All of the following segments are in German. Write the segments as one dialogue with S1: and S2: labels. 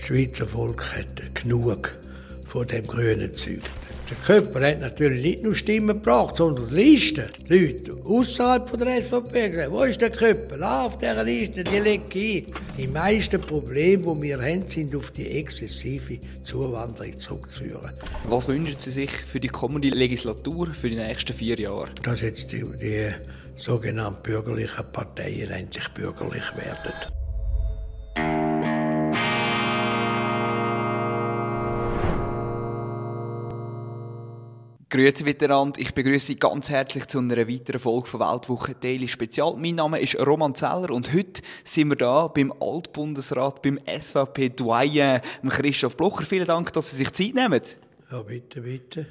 S1: Das Schweizer Volk hat genug von dem grünen Zeug. Der Köpper hat natürlich nicht nur Stimmen gebracht, sondern die Liste. Die Leute außerhalb der SVP gesagt, wo ist der Köpper? Ah, auf dieser Liste, die ich ein. Die meisten Probleme, die wir haben, sind auf die exzessive Zuwanderung zurückzuführen.
S2: Was wünschen Sie sich für die kommende Legislatur, für die nächsten vier Jahre?
S1: Dass jetzt die, die sogenannten bürgerlichen Parteien endlich bürgerlich werden.
S2: Grüezi miteinander, ich begrüße Sie ganz herzlich zu einer weiteren Folge von Weltwoche Daily Spezial. Mein Name ist Roman Zeller und heute sind wir da beim Altbundesrat, beim SVP-Doyen, Christoph Blocher. Vielen Dank, dass Sie sich Zeit nehmen.
S1: Ja, bitte, bitte.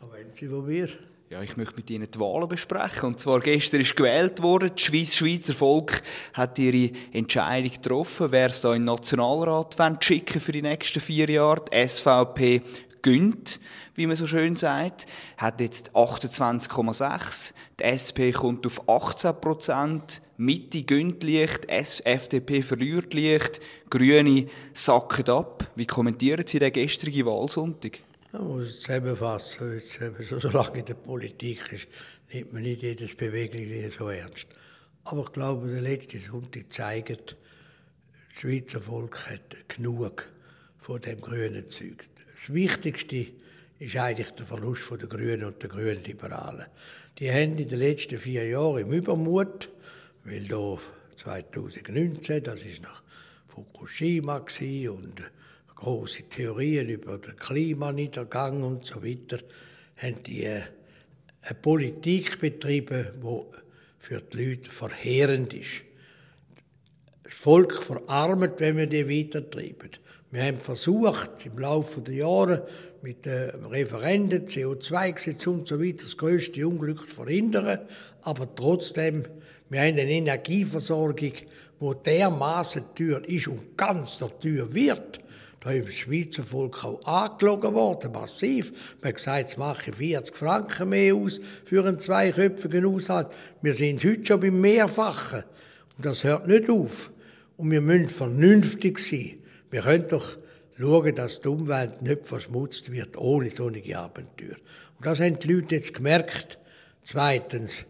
S1: Aber wenn Sie von mir?
S2: Ja, ich möchte mit Ihnen die Wahlen besprechen. Und zwar gestern ist gewählt worden. Das Schweiz Schweizer Volk hat ihre Entscheidung getroffen, wer es da in den Nationalrat schicken für die nächsten vier Jahre. Die SVP gönnt, wie man so schön sagt, hat jetzt 28,6. Die SP kommt auf 18 Prozent. Mitte gönnt leicht, FDP verliert leicht, Grüne sacken ab. Wie kommentieren Sie den gestrigen Wahlsonntag?
S1: Man muss es zusammenfassen. Jetzt, so, solange in der Politik ist, nimmt man nicht jedes Bewegliche so ernst. Aber ich glaube, der letzte Sonntag zeigt, das Schweizer Volk hat genug von dem grünen Zeug. Das Wichtigste ist eigentlich der Verlust der Grünen und der Grünen Liberalen. Die haben in den letzten vier Jahren im Übermut, weil da 2019, das ist nach Fukushima und große Theorien über den Klimaniedergang und so weiter, haben die eine Politik betrieben, die für die Leute verheerend ist. Das Volk verarmt, wenn wir die weitertreiben. Wir haben versucht, im Laufe der Jahre mit den Referenden, CO2-Gesetz und so weiter, das größte Unglück zu verhindern. Aber trotzdem, wir haben eine Energieversorgung, die dermaßen teuer ist und ganz teuer wird. Da ist das Schweizer Volk auch angelogen worden, massiv. Man hat gesagt, jetzt mache ich 40 Franken mehr aus für einen zweiköpfigen Haushalt. Wir sind heute schon beim Mehrfachen. Und das hört nicht auf. Und wir müssen vernünftig sein. Wir können doch schauen, dass die Umwelt nicht verschmutzt wird ohne solche Abenteuer. Und das haben die Leute jetzt gemerkt. Zweitens,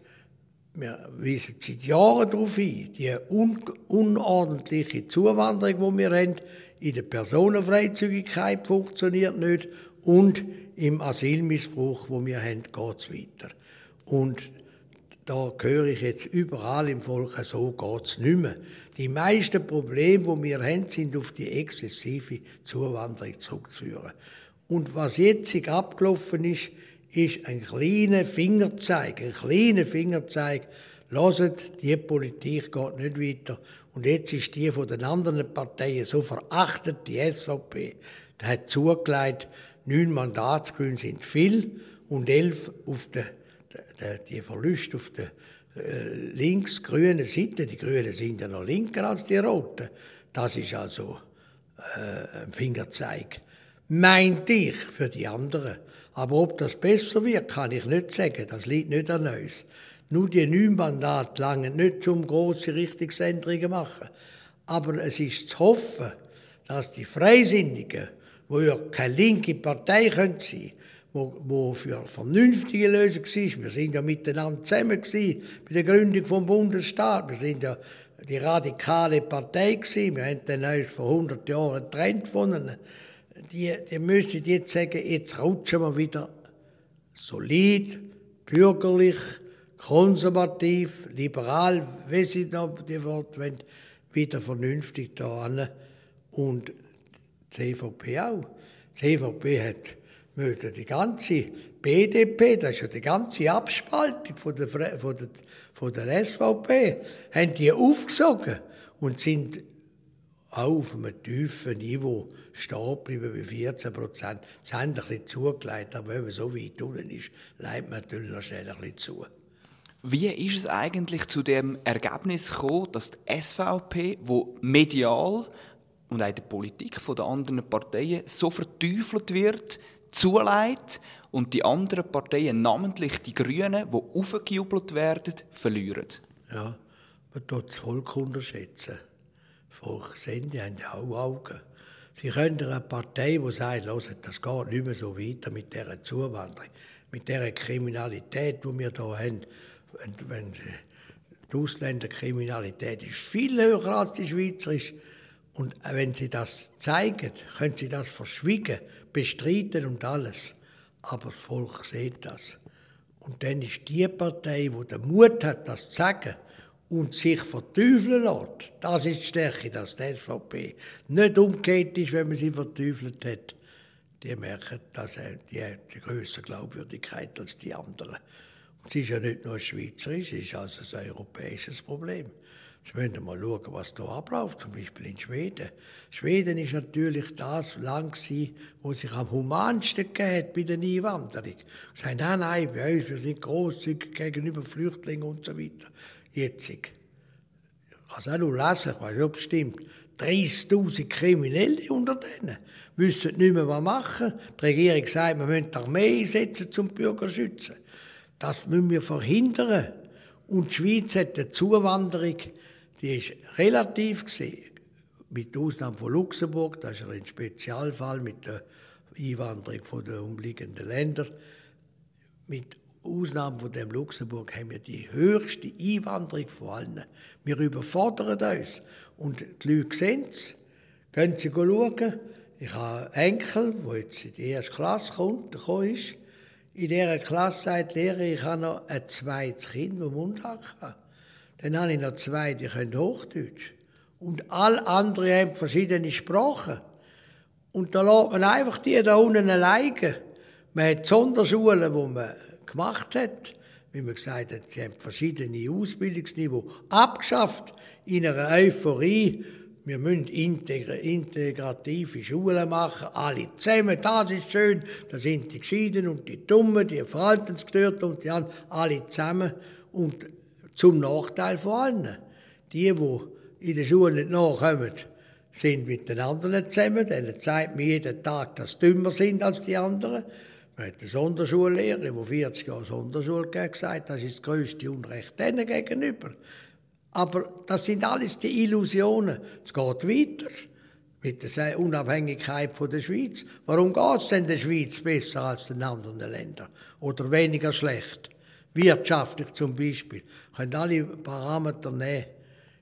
S1: wir weisen seit Jahren darauf hin, die un unordentliche Zuwanderung, die wir haben, in der Personenfreizügigkeit funktioniert nicht und im Asylmissbrauch, wo wir haben, geht es weiter. Und da höre ich jetzt überall im Volk, so geht es nicht mehr. Die meisten Probleme, die wir haben, sind auf die exzessive Zuwanderung zurückzuführen. Und was jetzt abgelaufen ist, ist ein kleiner Fingerzeig, ein kleiner Fingerzeig. Lasst, die Politik geht nicht weiter. Und jetzt ist die von den anderen Parteien so verachtet, die SVP, der hat zugelegt, neun Mandatsgrüne sind viel und elf auf der, die Verluste auf der äh, links-grünen Seite. Die Grünen sind ja noch linker als die Roten. Das ist also äh, ein Fingerzeig. Meint ich für die anderen. Aber ob das besser wird, kann ich nicht sagen. Das liegt nicht an uns. Nur die neun Mandate langen nicht, um grosse Richtungsänderungen zu machen. Aber es ist zu hoffen, dass die Freisinnigen, wo ja keine linke Partei sein können, wo, für eine vernünftige Lösung war. Wir sind ja miteinander zusammen bei der Gründung vom Bundesstaat. Wir sind ja die radikale Partei gewesen. Wir haben dann uns vor 100 Jahren getrennt voneinander. Die, die müssen jetzt sagen, jetzt rutschen wir wieder solid, bürgerlich, konservativ, liberal, wie sie da die Worte wollen, wieder vernünftig da an. Und die CVP auch. Die CVP hat müssen die ganze BDP, das ist ja die ganze Abspaltung von der, von der, von der SVP, haben die aufgesogen und sind auch auf einem tiefen Niveau stehen bleiben wie 14 Prozent. Es haben ein bisschen zugelegt, aber wenn man so weit unten ist, leidet man natürlich noch schnell ein bisschen zu.
S2: Wie ist es eigentlich zu dem Ergebnis gekommen, dass die SVP, wo medial und auch in der Politik von den anderen Parteien so verteufelt wird, zuleitet und die anderen Parteien, namentlich die Grünen, die aufgejubelt werden, verlieren?
S1: Ja, man tut das Volk unterschätzen. Volk sehen, die haben ja auch Augen. Sie können eine Partei, die sagt, das geht nicht mehr so weiter mit dieser Zuwanderung, mit dieser Kriminalität, die wir hier haben. Wenn, wenn die Ausländerkriminalität ist viel höher als die schweizerische. Und wenn sie das zeigen, können sie das verschwiegen, bestreiten und alles. Aber das Volk sieht das. Und dann ist die Partei, die den Mut hat, das zu sagen, und sich verteufeln lässt. Das ist die Stärke, dass die SVP nicht umgekehrt ist, wenn man sie verteufelt hat. Die merken, dass er die hat größere Glaubwürdigkeit als die anderen. Und es ist ja nicht nur ein schweizerisches, es ist also ein europäisches Problem. Müssen wir mal schauen, was da abläuft, zum Beispiel in Schweden. Schweden ist natürlich das Land gewesen, wo sich am humansten gegeben bei der Einwanderung. Sie sagen, nein, nein, bei uns, wir sind grosszügig gegenüber Flüchtlingen und so weiter jetzt. Ich kann es auch noch lesen, ich weiß nicht, ob es stimmt. 30.000 Kriminelle unter denen. Wissen nicht mehr, was machen. Die Regierung sagt, wir müssen die Armee einsetzen, um die Bürger zu schützen. Das müssen wir verhindern. Und die Schweiz hat eine Zuwanderung, die ist relativ gesehen, mit Ausnahme von Luxemburg, das ist ein Spezialfall mit der Einwanderung der umliegenden Länder, mit Ausnahme von dem Luxemburg haben wir die höchste Einwanderung von allen. Wir überfordern uns. Und die Leute sehen es. Gehen Sie schauen. Ich habe einen Enkel, der jetzt in die erste Klasse kommt, ist. In dieser Klasse sagt die Lehrerin, ich habe noch ein zweites Kind, das Mundart hat. Dann habe ich noch zwei, die können Hochdeutsch. Und alle anderen haben verschiedene Sprachen. Und da lässt man einfach die da unten alleine. Man hat Sonderschulen, wo man gemacht hat, wie man gesagt hat, sie haben verschiedene Ausbildungsniveaus abgeschafft in einer Euphorie. Wir müssen integrative Schulen machen, alle zusammen, das ist schön. Da sind die Gescheiden und die Dummen, die Verhaltensgestörten und die anderen, alle zusammen. Und zum Nachteil von allen. Die, die in der Schule nicht nachkommen, sind mit den anderen zusammen. Denen zeigt mir jeden Tag, dass sie dümmer sind als die anderen. Man hat eine Sonderschullehrer, die 40 Jahre Sonderschule gesagt das ist das grösste Unrecht denen gegenüber. Aber das sind alles die Illusionen. Es geht weiter mit der Unabhängigkeit der Schweiz. Warum geht es denn der Schweiz besser als den anderen Ländern? Oder weniger schlecht? Wirtschaftlich zum Beispiel. Können alle Parameter nehmen,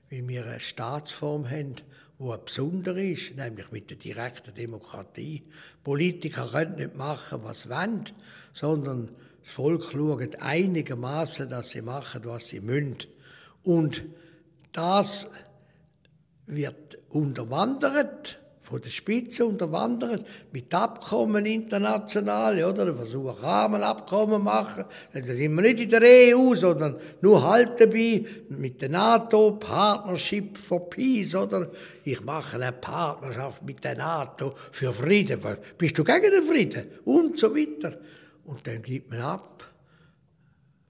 S1: wie wir eine Staatsform haben, wo ein besondere ist, nämlich mit der direkten Demokratie. Politiker können nicht machen, was sie wollen, sondern das Volk schaut einigermaßen, dass sie machen, was sie müssen. Und das wird unterwandert von der Spitze unterwandert, mit Abkommen international, oder? Da versuchen Rahmenabkommen machen. Da sind wir nicht in der EU, sondern nur halt dabei mit der NATO, Partnership for Peace, oder? Ich mache eine Partnerschaft mit der NATO für Frieden. Bist du gegen den Frieden? Und so weiter. Und dann gibt man ab.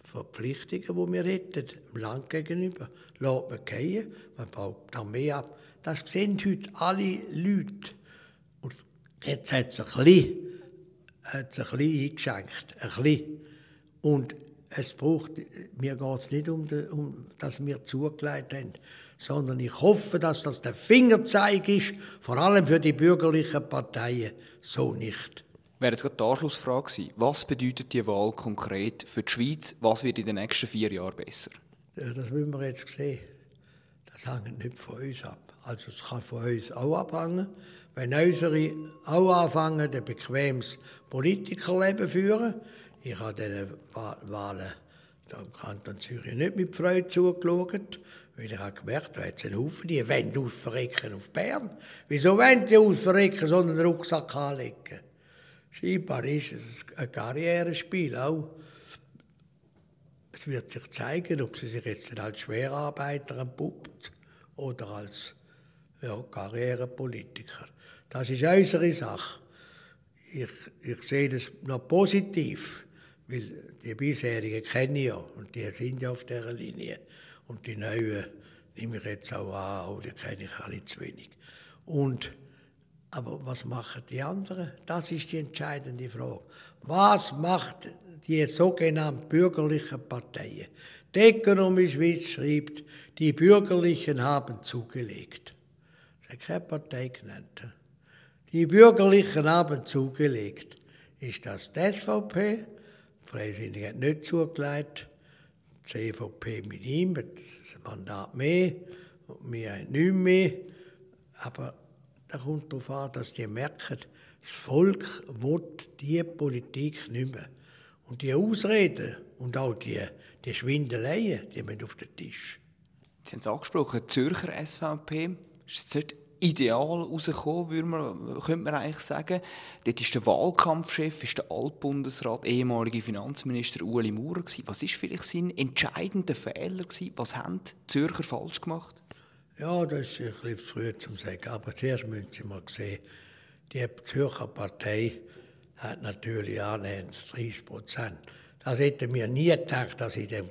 S1: Verpflichtungen, die wir hätten, dem Land gegenüber, lässt man gehen, man baut die Armee ab. Das sehen heute alle Leute. Und jetzt hat es ein bisschen, hat ein bisschen eingeschenkt. Ein bisschen. Und es braucht, mir geht es nicht um, de, um, dass wir zugelegt haben, sondern ich hoffe, dass das der Fingerzeig ist, vor allem für die bürgerlichen Parteien, so nicht.
S2: Wäre jetzt gerade die Anschlussfrage gewesen. Was bedeutet die Wahl konkret für die Schweiz? Was wird in den nächsten vier Jahren besser?
S1: Das müssen wir jetzt sehen. Das hängt nicht von uns ab. Also es kann von uns auch abhängen. Wenn unsere auch anfangen, ein bequemes Politikerleben führen, ich habe diesen Wahlen im Kanton Zürich nicht mit Freude zugeschaut, weil ich habe gemerkt, da hat es einen Haufen, die wollen ausverrecken auf Bern. Wieso wollen die ausverrecken, sondern einen Rucksack anlegen? Scheinbar ist es ein Karrierespiel auch. Es wird sich zeigen, ob sie sich jetzt als Schwerarbeiter entpuppt oder als Ja, Karrierepolitiker. Das ist unsere Sache. Ich, ich sehe das noch positiv, weil die bisherigen kenne ich ja und die sind ja auf dieser Linie. Und die neuen nehme ich jetzt auch an, die kenne ich alle zu wenig. Und, aber was machen die anderen? Das ist die entscheidende Frage. Was macht die sogenannten bürgerlichen Parteien? Die Ökonomie Schweiz schreibt, die Bürgerlichen haben zugelegt. Hat keine Partei genannt. Die Bürgerlichen haben zugelegt. Ist das die SVP? Die Freisinnigen hat nicht zugelegt. Die CVP mit ihm, das Mandat mehr. Und wir haben nichts mehr. Aber da kommt darauf an, dass die merken, das Volk will diese Politik nicht mehr. Und die Ausreden und auch die, die Schwindeleien, die müssen auf den Tisch.
S2: Sie haben es angesprochen, Zürcher SVP ist jetzt ideal rausgekommen, man, könnte man eigentlich sagen. Dort ist der Wahlkampfchef, ist der Altbundesrat, ehemalige Finanzminister Ueli Maurer. Was war vielleicht sein entscheidender Fehler? Gewesen? Was haben die Zürcher falsch gemacht?
S1: Ja, das ist ein bisschen früh zu sagen. Aber zuerst müssen Sie mal sehen, die Zürcher Partei hat natürlich annähernd 30 Prozent. Das hätten wir nie gedacht, dass in dem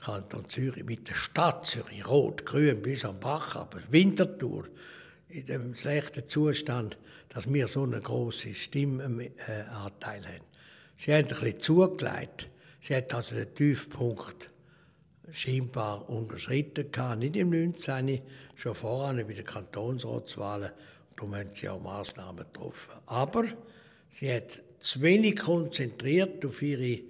S1: Kanton Zürich mit der Stadt Zürich, rot, grün bis am Bach, aber Winterthur, in dem schlechten Zustand, dass wir so einen grossen Stimmenanteil haben. Sie haben ein bisschen zugelegt. Sie hat also den Tiefpunkt scheinbar unterschritten gehabt, nicht im 19., schon voran bei den Kantonsratswahlen. Darum haben sie auch Massnahmen getroffen. Aber sie hat zu wenig konzentriert auf ihre,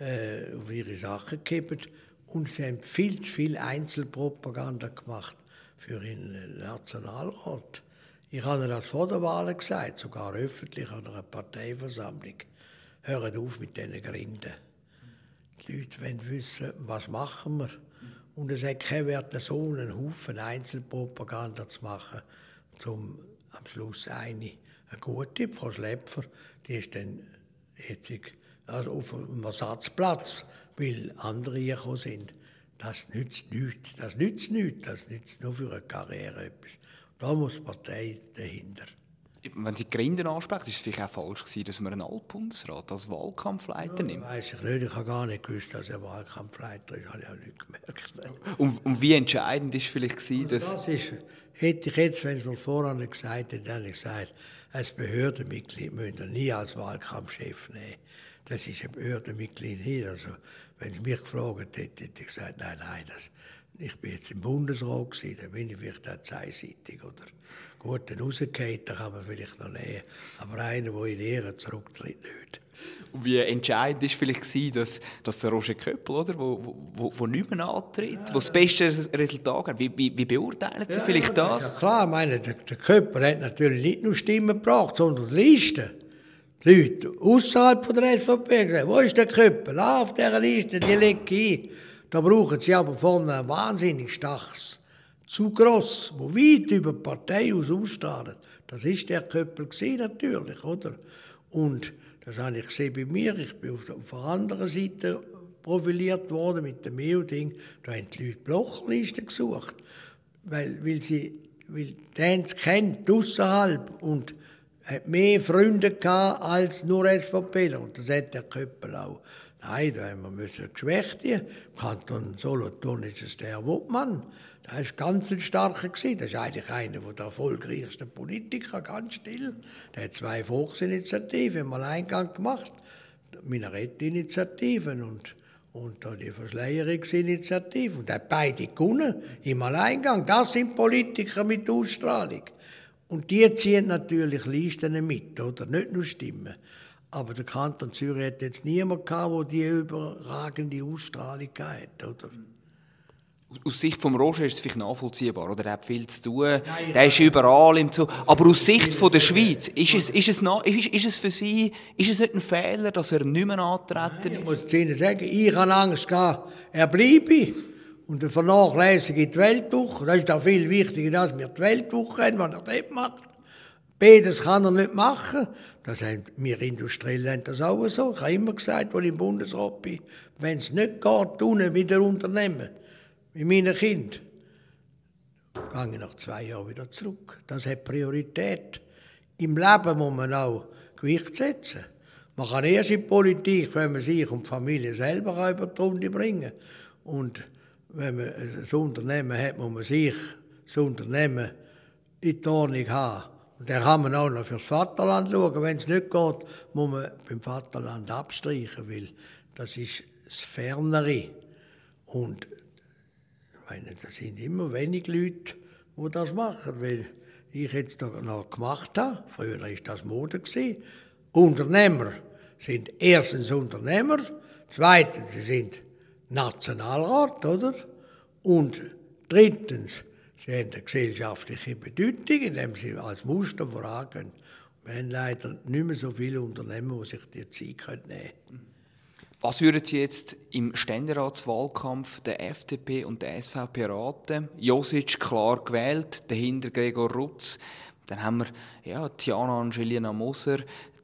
S1: äh, auf ihre Sachen gegeben und sie haben viel zu viel Einzelpropaganda gemacht für den Nationalrat. Ich habe das vor der Wahl gesagt, sogar öffentlich an einer Parteiversammlung. Hört auf mit diesen Grinden. Die Leute wollen wissen, was machen wir. Und es hat keinen Wert, so einen Haufen Einzelpropaganda zu machen, um am Schluss eine, eine gute, Frau Schlepfer, die ist dann jetzt also auf einem Ersatzplatz, weil andere gekommen sind. Das nützt nichts. Das nützt nichts. Das nützt nur für eine Karriere etwas. Da muss die Partei dahinter.
S2: Wenn Sie die Gründen ansprechen, ist es vielleicht auch falsch gewesen, dass man einen Altbundesrat als Wahlkampfleiter nimmt?
S1: Ja, weiß ich nicht. Ich habe gar nicht gewusst, dass er Wahlkampfleiter ist. Habe ich auch nicht gemerkt.
S2: Und, und wie entscheidend ist vielleicht gewesen, dass...
S1: Das ist, hätte ich jetzt, wenn es mir voran gesagt hätte, dann gesagt, als Behördenmitglied müssen nie als Wahlkampfchef nehmen. Das ist ein Behördenmitglied hier. Also, wenn Sie mich gefragt hätten, hätte ich gesagt, nein, nein, das, ich bin jetzt im Bundesrat gewesen, dann bin ich vielleicht auch zweiseitig oder gut, dann kann man vielleicht noch nehmen. Aber einer, der in Ehre zurücktritt, nicht.
S2: Und wie entscheidend war vielleicht, dass, dass der Roger Köppel, oder, wo, wo, wo nicht mehr antritt, ja, wo das beste Resultat hat, wie, wie, wie beurteilen Sie ja, vielleicht das?
S1: Ja klar, ich meine, der, der Köppel hat natürlich nicht nur Stimmen gebracht, sondern Listen. Leute außerhalb der SVP gesagt, wo ist der Köppel? Ah, auf dieser Liste, die lege ich ein. Da brauchen sie aber vorne ein wahnsinnig starkes, zu gross, wo weit über die Partei aus ausstrahlt. Das ist der Köppel gewesen, natürlich, oder? Und das habe ich gesehen bei mir. Ich bin auf der, auf der anderen Seite profiliert worden mit dem EU-Ding. Da haben die Leute Blochlisten gesucht, weil, weil sie, weil die kennt außerhalb und hat mehr Freunde gehabt als nur SVP. Und das hat der Köppel auch. Nein, da haben wir müssen geschwächt. Im Kanton Solothurn ist es der Wuttmann. Der war ganz ein starker. Das ist eigentlich einer der erfolgreichsten Politiker, ganz still. Der hat zwei Volksinitiativen im Alleingang gemacht. Minarettinitiativen und, und die Verschleierungsinitiative. Und er hat beide gewonnen im Alleingang. Das sind Politiker mit Ausstrahlung. Und die ziehen natürlich Listen mit, oder? Nicht nur Stimmen. Aber der Kanton Zürich hat jetzt niemanden gehabt, der die überragende Ausstrahlung hat, oder?
S2: Aus Sicht von Roger ist es vielleicht nachvollziehbar, oder? Er hat viel zu tun, Nein, der ist überall im Zu. Aber aus Sicht von der Schweiz, ist es, ist, es ist, ist es für Sie ist es nicht ein Fehler, dass er nicht mehr antreten
S1: ist? Ich muss Ihnen sagen, ich habe Angst gehabt, er bleibe. Und er vernachlässige die Weltwoche. Das ist auch viel wichtiger, dass wir die Weltwoche haben, was er dort macht. Beides kann er nicht machen. Das haben wir Industriellen haben das auch so. Ich habe immer gesagt, als ich im Bundesrat bin, wenn es nicht geht, tun wieder Unternehmen. Mit meinen Kindern. gehe ich nach zwei Jahren wieder zurück. Das hat Priorität. Im Leben muss man auch Gewicht setzen. Man kann erst in die Politik, wenn man sich und die Familie selber über die Runde bringen Und wenn man ein Unternehmen hat, muss man sich das Unternehmen in die Ordnung haben. Und dann kann man auch noch fürs Vaterland schauen. Wenn es nicht geht, muss man beim Vaterland abstreichen, weil das ist das Fernere. Und ich meine, das sind immer wenig Leute, die das machen, weil ich jetzt noch gemacht habe. Früher war das Mode. Unternehmer sind erstens Unternehmer, zweitens sie sind Nationalrat, oder? Und drittens, sie haben eine gesellschaftliche Bedeutung, indem sie als Muster vorangehen. Wir haben leider nicht mehr so viele Unternehmer, die sich die Zeit nehmen können.
S2: Was würden Sie jetzt im Ständeratswahlkampf der FDP und der SVP raten? Josic klar gewählt, dahinter Gregor Rutz. Dann haben wir ja, Tiana Angelina Moser,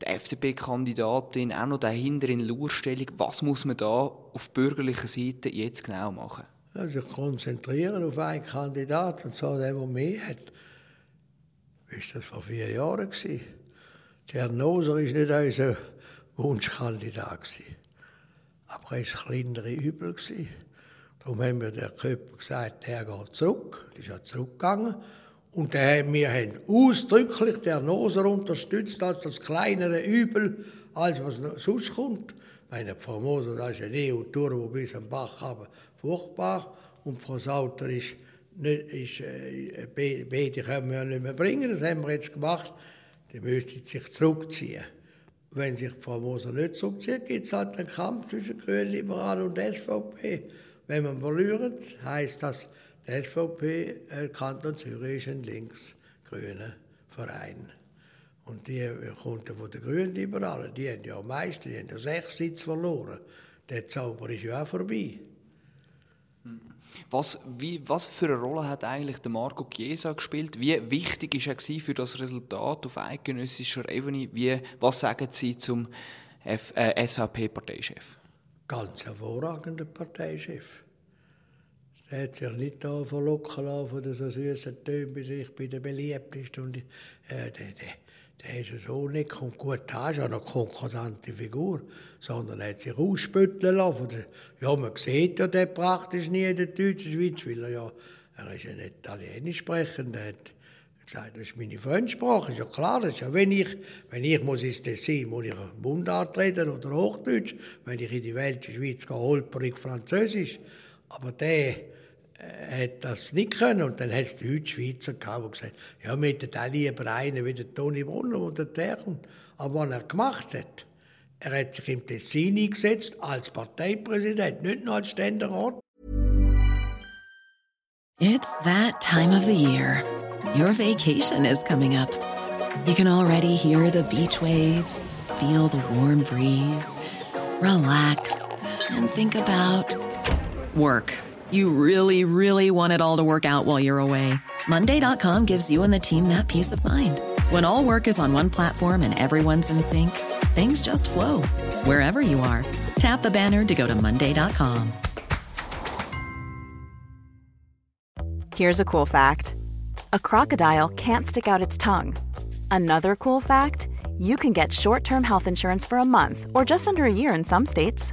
S2: die FDP-Kandidatin, auch noch dahinter in Lurstellung. Was muss man da auf bürgerlicher Seite jetzt genau machen?
S1: Ja, sich konzentrieren auf einen Kandidaten, und zwar den, der mehr hat. Wie war das vor vier Jahren? Der Herr Noser war nicht unser Wunschkandidat. Gewesen. Aber er war das kleinere Übel. Darum haben wir der Köpfer gesagt, der geht zurück. Er ist ja zurückgegangen. Und der, wir haben ausdrücklich den Noser unterstützt als das kleinere Übel, als was sonst kommt. Meine Frau Moser, das ist eine EU-Tour, die bis am Bach haben, furchtbar. Und Frau Sauter ist, nicht, ist äh, beide können wir nicht mehr bringen, das haben wir jetzt gemacht. Die müsste sich zurückziehen. Wenn sich Frau Moser nicht zurückzieht, gibt es halt einen Kampf zwischen Grünen, Liberalen und SVP. Wenn man verliert, heißt das, der SVP äh, Kanton Zürich ist ein links-grüner Verein. Und die kommt von den Grünen Liberalen, die haben ja am meisten, die haben ja sechs Sitze verloren. Der Zauber ist ja auch vorbei.
S2: Was, wie, was für eine Rolle hat eigentlich der Marco Chiesa gespielt? Wie wichtig ist er für das Resultat auf eidgenössischer Ebene? Wie, was sagen Sie zum äh, SVP-Parteichef?
S1: Ganz hervorragender Parteichef. Er hat sich nicht da verlocken lassen von so süßen Tönen, ich bin der beliebteste. Und, äh, der, der, der ist so nicht gut, da ist ja eine konkordante Figur, sondern er hat sich ausspütteln lassen. Der, ja, man sieht ja den praktisch nie in der deutschen Schweiz, weil er ja, er ist ein Italienisch sprechender, er hat gesagt, das ist meine Fremdsprache, ist ja klar, ist ja, wenn ich, wenn ich muss ins Tessin, muss ich Mundart reden oder Hochdeutsch, wenn ich in die Welt der Schweiz gehe, holperig Französisch, aber der, äh, hat das nicht können. Und dann hat es die Deutschschweizer gehabt, die gesagt ja, wir hätten auch lieber einen wie der Toni Brunner oder der. Aber was er gemacht hat, er hat sich im Tessin eingesetzt als Parteipräsident, nicht nur als Ständerat.
S3: It's that time of the year. Your vacation is coming up. You can already hear the beach waves, feel the warm breeze, relax and think about work. You really, really want it all to work out while you're away. Monday.com gives you and the team that peace of mind. When all work is on one platform and everyone's in sync, things just flow wherever you are. Tap the banner to go to Monday.com.
S4: Here's a cool fact a crocodile can't stick out its tongue. Another cool fact you can get short term health insurance for a month or just under a year in some states.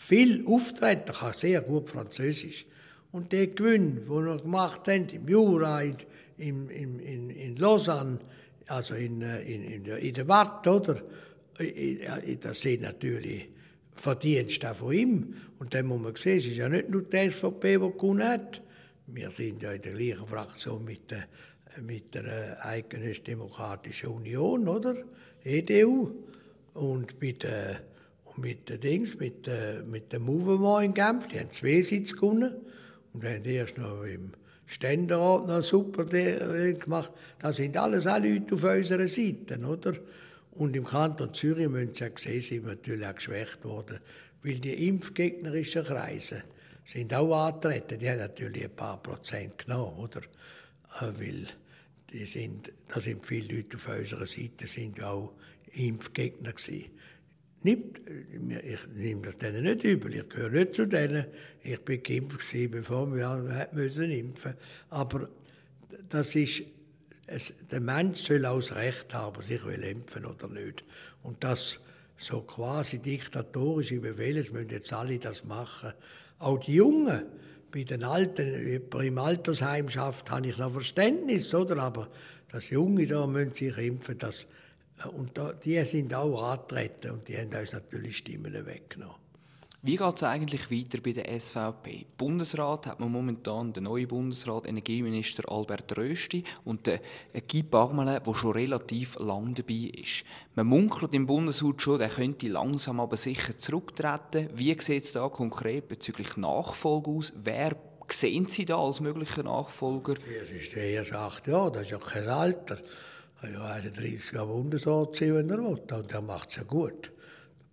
S1: viel auftreten, kann sehr gut Französisch. Und der Gewinn, den wir gemacht haben, im Jura, in, in, in, in Lausanne, also in, äh, in, in, der, in der Watt, oder? Das sind natürlich Verdienste von ihm. Und dann muss man sehen, es ist ja nicht nur die SVP, die gewonnen hat. Wir sind ja in der gleichen Fraktion mit der, mit der äh, Eidgenössisch Demokratischen Union, oder? EDU. Und mit der mit den Dings, mit, äh, mit dem Mouvement in Genf, die haben zwei Sitze gewonnen und haben erst noch im Ständerat noch super gemacht. Das sind alles auch Leute auf unserer Seite, oder? Und im Kanton Zürich müssen Sie ja sehen, sind wir natürlich auch geschwächt worden, weil die impfgegnerischen Kreise sind auch angetreten. Die haben natürlich ein paar Prozent genommen, oder? Äh, weil die sind, da sind viele Leute auf unserer Seite sind auch Impfgegner gewesen. Nicht, ich nehme das denen nicht übel, ich gehöre nicht zu denen. Ich bin geimpft bevor wir müssen impfen Aber das ist, es, der Mensch soll auch das Recht haben, sich will impfen oder nicht. Und das so quasi diktatorische Befehle, es müssen jetzt alle das machen. Auch die Jungen, bei den Alten, im Altersheim schafft, habe ich noch Verständnis, oder? Aber das Junge da müssen sich impfen, das und da, die sind auch angetreten und die haben uns natürlich Stimmen weggenommen.
S2: Wie geht es eigentlich weiter bei der SVP? Bundesrat hat man momentan den neuen Bundesrat, Energieminister Albert Rösti und den Guy Parmelin, der schon relativ lang dabei ist. Man munkelt im Bundeshaus schon, er könnte langsam aber sicher zurücktreten. Wie sieht es da konkret bezüglich Nachfolge aus? Wer sehen Sie da als möglicher Nachfolger?
S1: Er ist erst acht Jahre, das ist ja kein Alter ja 31 Jahre Bundesrat sein, wenn er will. Und er macht es ja gut.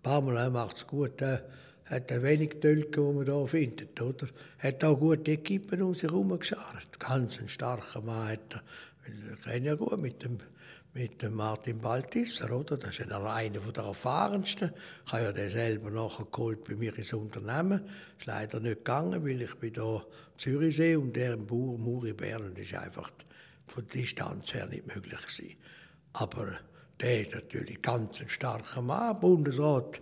S1: Pamela macht es gut. Er hat ein wenig Tölke, die man hier findet. Oder? Er hat auch gute Equipen um sich herum geschart. Ganz ein starker Mann hat er. Wir kennen ja gut mit dem, mit dem Martin Baltisser, oder? Das ist einer der erfahrensten. Ich habe ja den selber nachher bei mir ins Unternehmen. Das ist leider nicht gegangen, weil ich bin hier Zürichsee und der im Bauer Muri Bern. Das ist einfach von der Distanz her nicht möglich gewesen. Aber der ist natürlich ganz ein starker Mann. Bundesrat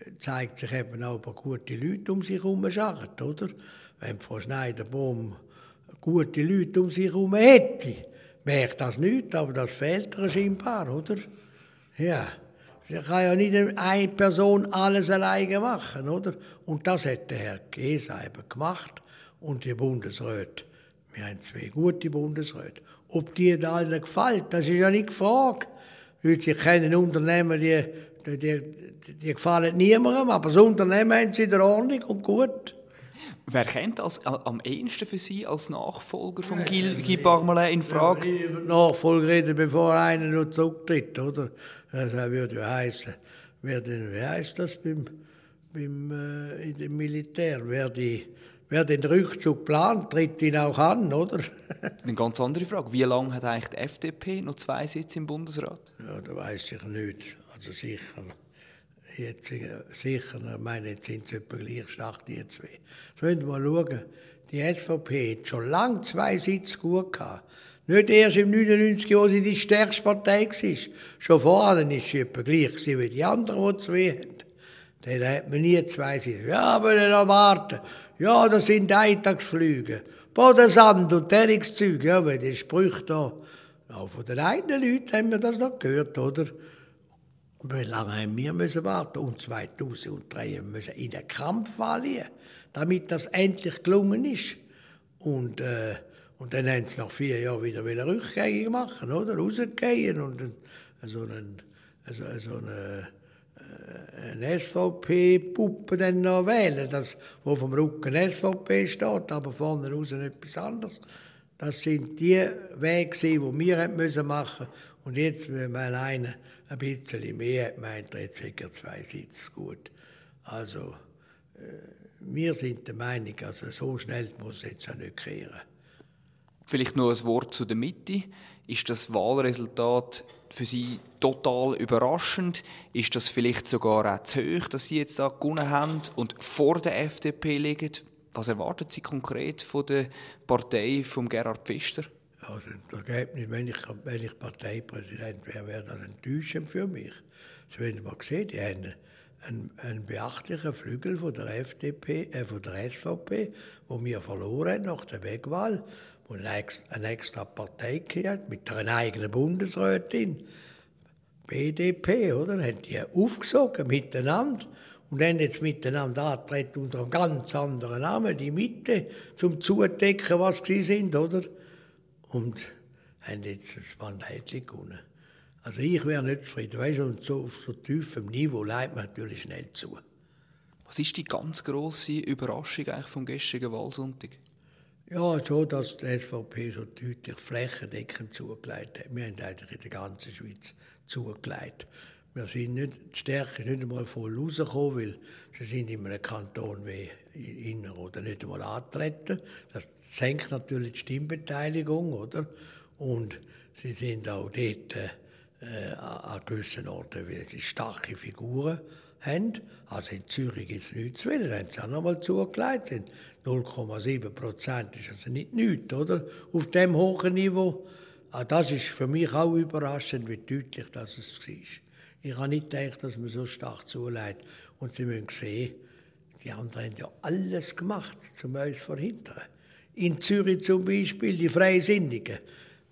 S1: äh, zeigt sich eben auch bei gute Leute um sich herum schart, oder? Wenn Frau Schneiderbaum gute Leute um sich herum hätte, merkt das nicht, aber das fehlt ihr scheinbar, oder? Ja. Sie kann ja nicht eine Person alles alleine machen, oder? Und das hat der Herr Gesa eben gemacht und die Bundesräte. Wir haben zwei gute Bundesräte. Ob die allen gefällt, das ist ja nicht gefragt. Sie kennen Unternehmen, die, die, die, die gefallen niemandem, aber das Unternehmen haben sie in der Ordnung und gut.
S2: Wer kennt als, am ehesten für Sie als Nachfolger von Guy, Guy Parmelin in Frage?
S1: Ja, Nachfolger reden, bevor einer noch zurücktritt, oder? Das würde ja heißen, wer denn, wie heißt das beim, beim, äh, in dem Militär? Wer die wer den Rückzug plant, tritt ihn auch an, oder?
S2: Eine ganz andere Frage. Wie lange hat eigentlich die FDP noch zwei Sitze im Bundesrat?
S1: Ja, da weiß ich nicht. Also sicher. Jetzt, äh, sicher, ich meine, jetzt sind sie etwa gleich stark, die zwei. Jetzt müssen wir mal schauen. Die SVP hat schon lange zwei Sitze gut gehabt. Nicht erst im 99, wo sie die stärkste Partei war. Schon vorher war sie etwa gleich wie die anderen, die zwei haben. Dann hat man nie zwei Sitze. Ja, aber noch warten. Ja, das sind Eintagsflüge. Bodensand und Derringszeug, ja, weil die Sprüche da. Auch von den eigenen Leuten haben wir das noch gehört, oder? Wie lange haben wir müssen warten? Und 2003 müssen in den Kampf verlieren, damit das endlich gelungen ist. Und, äh, und dann haben sie nach vier Jahren wieder rückgängig machen, oder? Rausgehen und so einen, so, so eine eine SVP-Puppe dann noch wählen, das, wo vom Rücken SVP steht, aber vorne raus etwas anderes. Das sind die Wege, die wir müssen machen Und jetzt, wenn man einer ein bisschen mehr hat, meint er, jetzt hat zwei Sitze gut. Also, äh, wir sind der Meinung, also so schnell muss es jetzt auch nicht kehren.
S2: Vielleicht noch ein Wort zu der Mitte. Ist das Wahlresultat für Sie total überraschend? Ist das vielleicht sogar auch zu hoch, dass Sie jetzt da gewonnen haben und vor der FDP liegen? Was erwarten Sie konkret von der Partei von Gerhard Pfister?
S1: Also das Ergebnis, wenn ich, wenn ich Parteipräsident wäre, wäre das enttäuschend für mich. Das haben wir gesehen, die haben einen, einen beachtlichen Flügel von der FDP, äh, von der SVP, wo wir verloren nach der Wegwahl und eine extra Partei hat mit einer eigenen Bundesrätin. BDP, oder? Haben die aufgesogen miteinander und haben jetzt miteinander angetreten unter einem ganz anderen Namen, die Mitte, zum Zudecken, was sie sind, oder? Und haben jetzt das Mandat gewonnen. Also ich wäre nicht zufrieden. Weißt und so auf so tiefem Niveau leitet man natürlich schnell zu.
S2: Was ist die ganz große Überraschung eigentlich vom gestrigen Wahlsonntag?
S1: Ja, schon, dass die SVP so deutlich flächendeckend zugelegt hat. Wir haben eigentlich in der ganzen Schweiz zugelegt. Wir sind nicht, die Stärke nicht einmal voll rausgekommen, weil sie sind in einem Kanton wie Inner oder nicht einmal antreten. Das senkt natürlich die Stimmbeteiligung, oder? Und sie sind auch dort äh, an gewissen Orten, sie starke Figuren haben. Also in Zürich ist es nichts zu will, wenn sie auch noch mal zugelegt sind. 0,7 Prozent ist also nicht nichts, oder? Auf dem hohen Niveau. Ah, das ist für mich auch überraschend, wie deutlich das es war. Ich habe nicht gedacht, dass man so stark zuleitet. Und Sie müssen sehen, die anderen haben ja alles gemacht, um uns zu verhindern. In Zürich zum Beispiel, die Freisinnigen,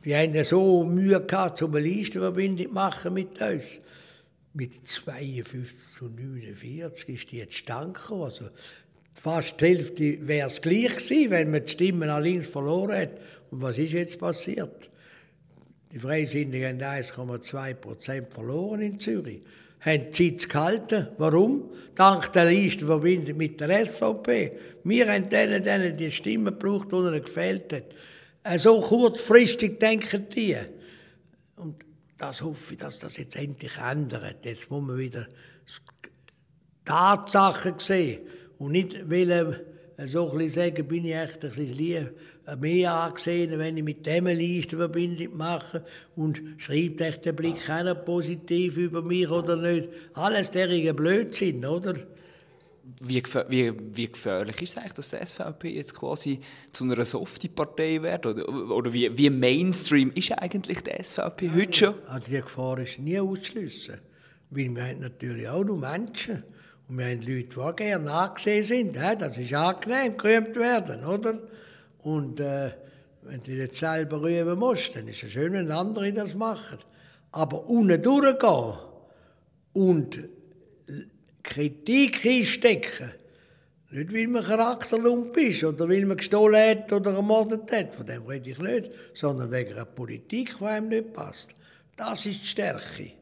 S1: die haben ja so Mühe gehabt, um eine Listenverbindung zu machen mit uns. Mit 52 zu 49 ist die jetzt stand Also fast die Hälfte wäre es gleich gewesen, wenn man die Stimmen nach links verloren hätte. Und was ist jetzt passiert? Die Freisinnigen haben 1,2 Prozent verloren in Zürich. Haben die Zeit gehalten. Warum? Dank der Listenverbindung mit der SVP. Wir haben denen, denen die Stimme gebraucht, die ihnen gefehlt hat. Äh, so kurzfristig denken die. Und das hoffe ich, dass das jetzt endlich ändert. Jetzt muss man wieder Tatsachen sehen und nicht wollen, äh, so ein sagen, bin ich echt ein bisschen äh, mehr angesehen, wenn ich mit dem eine Listenverbindung mache und schreibt echt der Blick keiner positiv über mich oder nicht. Alles derige Blödsinn, oder?
S2: Wie, wie, wie, gefährlich ist es eigentlich, dass die SVP jetzt quasi zu einer Softie-Partei wird? Oder, oder wie, wie, Mainstream ist eigentlich die SVP heute schon?
S1: Also die Gefahr ist nie auszuschliessen. Weil wir haben natürlich auch noch Menschen. Und wir haben Leute, die auch gerne angesehen sind. Das ist angenehm, gerühmt werden, oder? Und äh, wenn du nicht selber rühmen musst, dann ist es schön, wenn andere das machen. Aber unten durchgehen und Kritik einstecken, nicht weil man Charakterlump ist oder weil man gestohlen hat oder ermordet hat, von dem rede ich nicht, sondern wegen einer Politik, die einem nicht passt. Das ist die Stärke.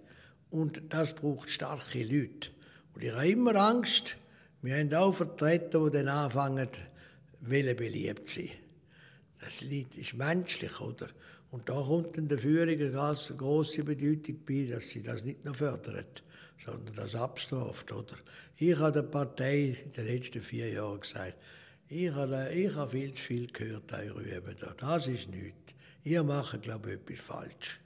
S1: Und das braucht starke Leute. Und ich habe immer Angst, wir haben auch Vertreter, die dann anfangen, wollen beliebt sein. Das Lied ist menschlich, oder? Und da kommt in der Führung eine ganz große Bedeutung bei, dass sie das nicht nur fördert, sondern das abstraft, oder? Ich habe der Partei in den letzten vier Jahren gesagt, ich habe, ich habe viel zu viel gehört, eure da. Das ist nichts. Ihr macht, glaube ich, etwas falsch.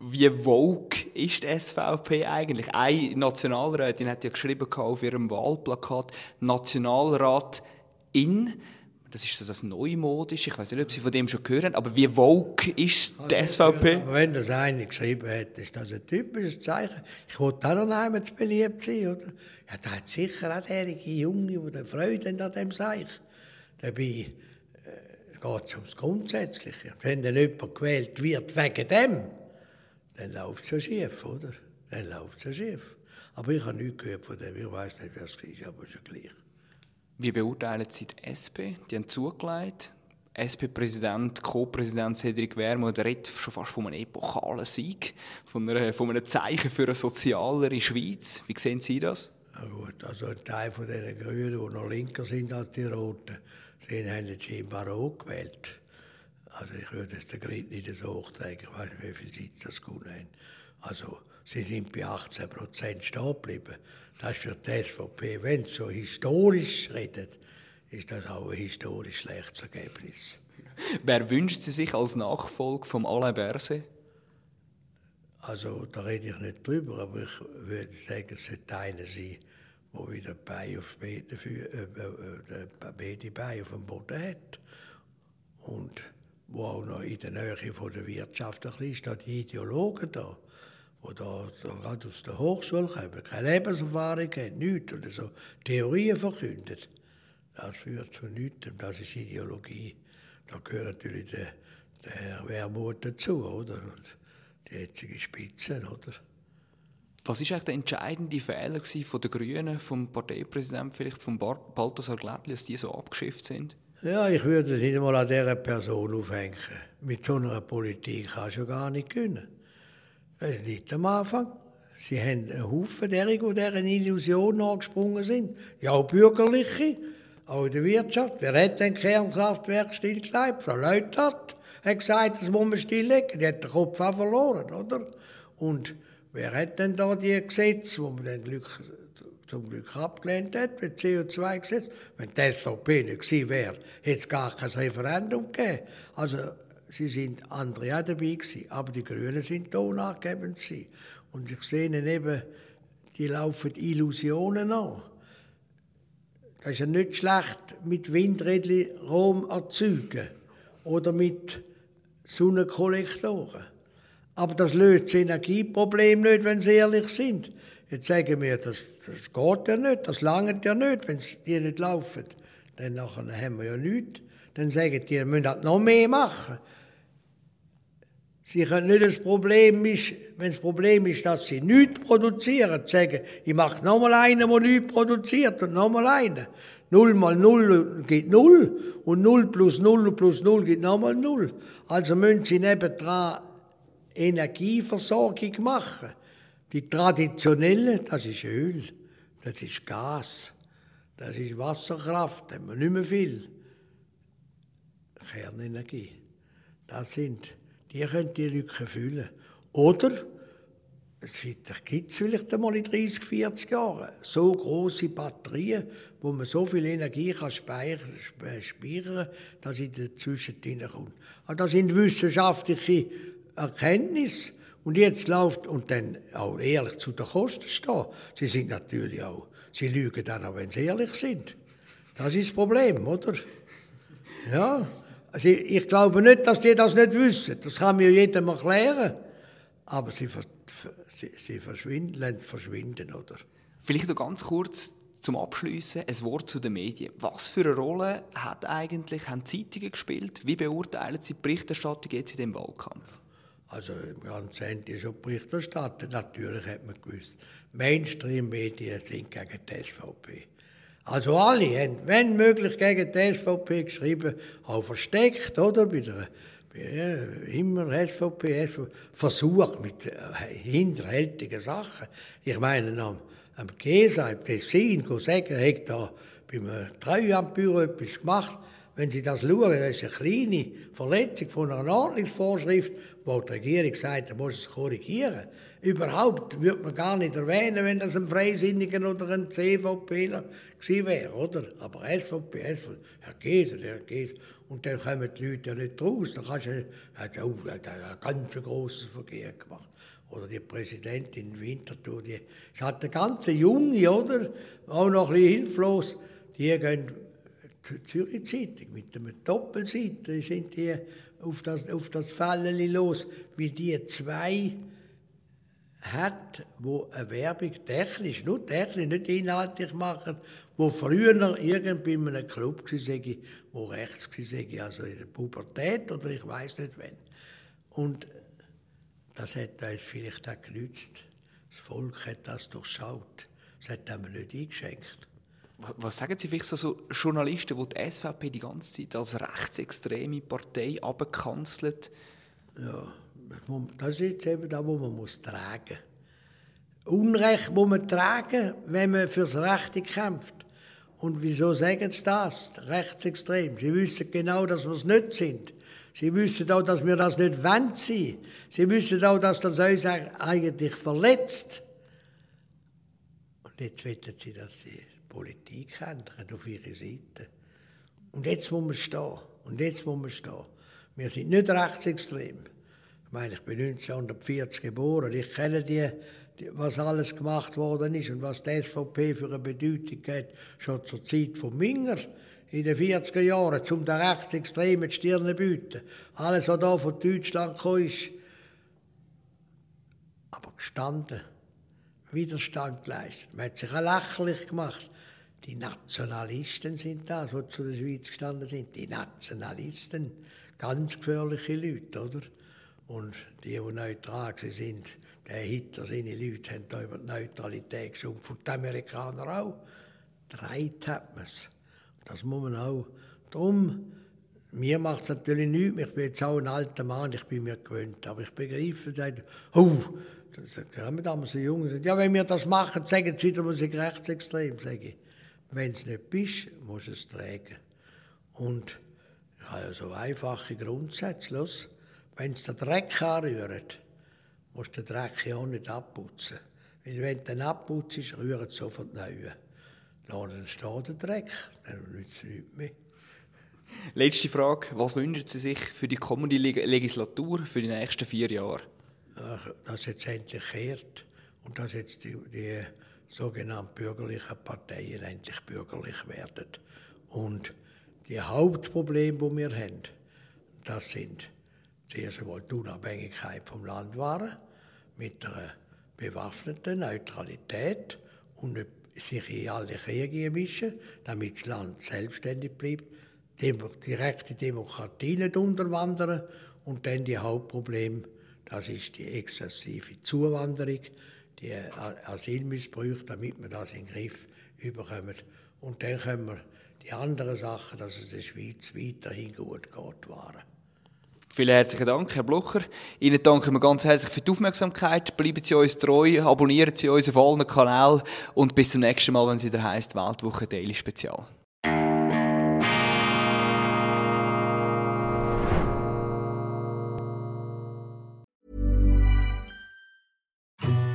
S2: Wie woke ist die SVP eigentlich? Eine Nationalrätin hat ja geschrieben auf ihrem Wahlplakat Nationalrat in. Das ist so das Neumodische. Ich weiß nicht, ob Sie von dem schon hören, aber wie woke ist die also, SVP?
S1: Aber wenn das eine geschrieben hat, ist das ein typisches Zeichen. Ich wollte auch noch einmal beliebt sein, oder? Ja, da hat sicher auch derige Junge, die Freude an dem Zeichen. Dabei äh, geht es ums Grundsätzliche. Und wenn dann jemand gewählt wird wegen dem, dann läuft es ja schief, oder? Dann läuft es ja schief. Aber ich habe nichts gehört von dem. Ich weiß nicht, wer es war, aber schon gleich.
S2: Wie beurteilen Sie die SP? Die haben zugelegt. SP-Präsident, Co-Präsident Cedric Wermuth redet schon fast von einem epochalen Sieg, von, einer, von einem Zeichen für eine sozialere Schweiz. Wie sehen Sie das?
S1: Ja gut, also ein Teil von den Grünen, die noch linker sind als die Roten, sie haben jetzt scheinbar auch gewählt. Also ich würde es den Grid nicht so hochzeigen, ich weiß nicht, wie viel Sitz das gewonnen haben. Also sie sind bei 18 Prozent stehen geblieben. Das ist für die SVP, wenn sie so historisch redet, ist das auch ein historisch schlechtes Ergebnis.
S2: Wer wünscht Sie sich als Nachfolger von Alain Berset?
S1: Also da rede ich nicht drüber, aber ich würde sagen, es sollte einer sein, der wieder Beine auf beide, äh, äh, beide Beine auf dem Boden hat. Und wo auch noch in der Nähe von der Wirtschaft ein bisschen steht, die Ideologen da, da gerade aus der Hochschule kommen, keine Lebenserfahrung haben, nichts oder so Theorien verkündet. Das führt zu nichts, das ist Ideologie. Da gehört natürlich der, der Wermut dazu, oder? Und die jetzige Spitze, oder?
S2: Was war eigentlich der entscheidende Fehler von den Grünen, vom Parteipräsidenten, vielleicht von Balthasar Glättli, dass die so abgeschifft sind?
S1: Ja, ich würde es nicht einmal an dieser Person aufhängen. Mit so einer Politik kannst du gar nicht gewinnen. Das ist nicht am Anfang. Sie haben einen Haufen derer, die dieser Illusion nachgesprungen sind. Ja, auch Bürgerliche. auch in der Wirtschaft. Wer hat denn Kernkraftwerk stillgelegt? Frau Leutert hat gesagt, das muss man stilllegen. Die hat den Kopf auch verloren, oder? Und wer hat denn da die Gesetze, wo man dann Glück, zum Glück abgelehnt hat, mit CO2-Gesetz? Wenn die SVP nicht gewesen wäre, hätte es gar kein Referendum gegeben. Also, sie sind andere auch dabei gewesen, aber die Grünen sind tonangebend gewesen. Und ich sehe eben, die laufen Illusionen an. Das ist ja nicht schlecht, mit Windrädchen Rom erzeugen oder mit Sonnenkollektoren. Aber das löst das Energieproblem nicht, wenn sie ehrlich sind. Jetzt sagen wir, das, das geht ja nicht, das langt ja nicht, wenn die nicht laufen. Dann haben wir ja nichts. Dann sagen die, wir müssen halt noch mehr machen. Sie können nicht das Problem ist, wenn das Problem ist, dass sie nichts produzieren, sagen, ich mache nochmal einen, der nichts produziert und nochmal einen. Null mal Null gibt Null und Null plus Null plus Null gibt nochmal Null. Also müssen sie nebendran Energieversorgung machen. Die traditionelle, das ist Öl, das ist Gas, das ist Wasserkraft, da haben wir nicht mehr viel. Kernenergie, das sind die können die Lücke füllen. Oder es gibt es vielleicht einmal in 30, 40 Jahren so große Batterien, wo man so viel Energie kann speichern kann, dass sie dazwischen kommt. Also das sind wissenschaftliche Erkenntnisse. Und jetzt läuft, und dann auch ehrlich zu den Kosten stehen. Sie sind natürlich auch, sie lügen dann auch, wenn sie ehrlich sind. Das ist das Problem, oder? Ja. Also ich, ich, glaube nicht, dass die das nicht wissen. Das kann mir jedem erklären. Aber sie, sie, sie verschwinden, verschwinden, oder?
S2: Vielleicht noch ganz kurz zum Abschließen ein Wort zu den Medien. Was für eine Rolle hat eigentlich, haben Zeitungen gespielt? Wie beurteilen Sie die Berichterstattung jetzt in dem Wahlkampf?
S1: Also im ganzen Ende schon Berichterstattung. Natürlich hat man gewusst, Mainstream-Medien sind gegen die SVP. Also alle haben, wenn möglich, gegen die SVP geschrieben, auch versteckt, oder? Bei der, bei, immer SVP, SVP, versucht mit äh, hinterhältigen Sachen. Ich meine, am, am Gesa, im Tessin, sagen, hat da beim Treuhandbüro etwas gemacht. Wenn Sie das schauen, das ist eine kleine Verletzung von einer Ordnungsvorschrift, wo die Regierung sagt, da muss es korrigieren. Überhaupt würde man gar nicht erwähnen, wenn das ein Freisinniger oder ein CVPler gewesen wäre, oder? Aber SVP, SVP, Herr Geser, Herr Geser. Und dann kommen die Leute ja nicht raus. Dann kannst du, hat er hat ein ganz grosses Vergehen gemacht. Oder die Präsidentin Winterthur, die hat eine ganze Junge, oder? Auch noch ein bisschen hilflos. Die gehen zur Zürich Zeitung mit einer Doppelseite sind die auf das, auf das Fallen los, weil die zwei hat, wo eine Werbung technisch, nur technisch, nicht inhaltlich machen, wo früher irgendwie in einem Club war, wo rechts war, also in der Pubertät oder ich weiß nicht wann. Und das hat uns vielleicht auch genützt. Das Volk hat das durchschaut. Das hat man nicht eingeschenkt.
S2: Was sagen Sie vielleicht so Journalisten, die die SVP die ganze Zeit als rechtsextreme Partei abkanzelt?
S1: Ja, das ist jetzt eben das, was man muss tragen muss. Unrecht muss man tragen, wenn man fürs Rechte kämpft. Und wieso sagen sie das? Rechtsextrem. Sie wissen genau, dass wir es nicht sind. Sie wissen auch, dass wir das nicht wollen sein. Sie wissen auch, dass das uns eigentlich verletzt. Und jetzt wetten sie, dass sie Politik ändern auf ihre Seite. Und jetzt muss man stehen. Und jetzt muss man stehen. Wir sind nicht rechtsextrem. Ich meine, ich bin 1940 geboren. Ich kenne die, die, was alles gemacht worden ist und was die SVP für eine Bedeutung hat, schon zur Zeit von Minger in den 40er Jahren, um den Rechtsextremen die Stirn zu bieten. Alles, was da von Deutschland kam, ist aber gestanden. Widerstand geleistet. Man hat sich auch lächerlich gemacht. Die Nationalisten sind das, die zu der Schweiz gestanden sind. Die Nationalisten, ganz gefährliche Leute, oder? Und die, die neutral sind, der Hitler, seine Leute, haben da über die Neutralität geschumpft. Und die Amerikaner auch. Dreit hat man es. Das muss man auch. Darum, mir macht es natürlich nichts. Ich bin jetzt auch ein alter Mann, ich bin mir gewöhnt. Aber ich begreife, dass, oh, da haben damals so Jungen gesagt, ja, wenn wir das machen, sagen sie wieder, wir sind rechtsextrem, sage ich. Wenn es nicht bist, musst du es tragen. Und ich habe ja so einfache Grundsätze. Los, wenn es den Dreck anrührt, musst du den Dreck ja auch nicht abputzen. Weil wenn du den abputzt, rührt es sofort neu. Dann steht der Dreck, dann nützt es nichts mehr.
S2: Letzte Frage. Was wünschen Sie sich für die kommende Legislatur, für die nächsten vier Jahre?
S1: Dass jetzt endlich kehrt und dass jetzt die, die sogenannten bürgerlichen Parteien endlich bürgerlich werden. Und die Hauptprobleme, die wir haben, das sind zuerst einmal die Unabhängigkeit vom Landwaren mit einer bewaffneten Neutralität und nicht sich in alle Kriege mischen, damit das Land selbstständig bleibt, direkte Demokratie nicht unterwandern und dann die Hauptprobleme, das ist die exzessive Zuwanderung, die Asylmissbrauch, damit wir das in den Griff überkommen. Und dann können wir die anderen Sachen, dass es der Schweiz weiterhin gut geht, wahren.
S2: Vielen herzlichen Dank, Herr Blucher. Ihnen danken wir ganz herzlich für die Aufmerksamkeit. Bleiben Sie uns treu, abonnieren Sie uns auf allen Kanälen und bis zum nächsten Mal, wenn es wieder heisst Weltwoche Daily Spezial.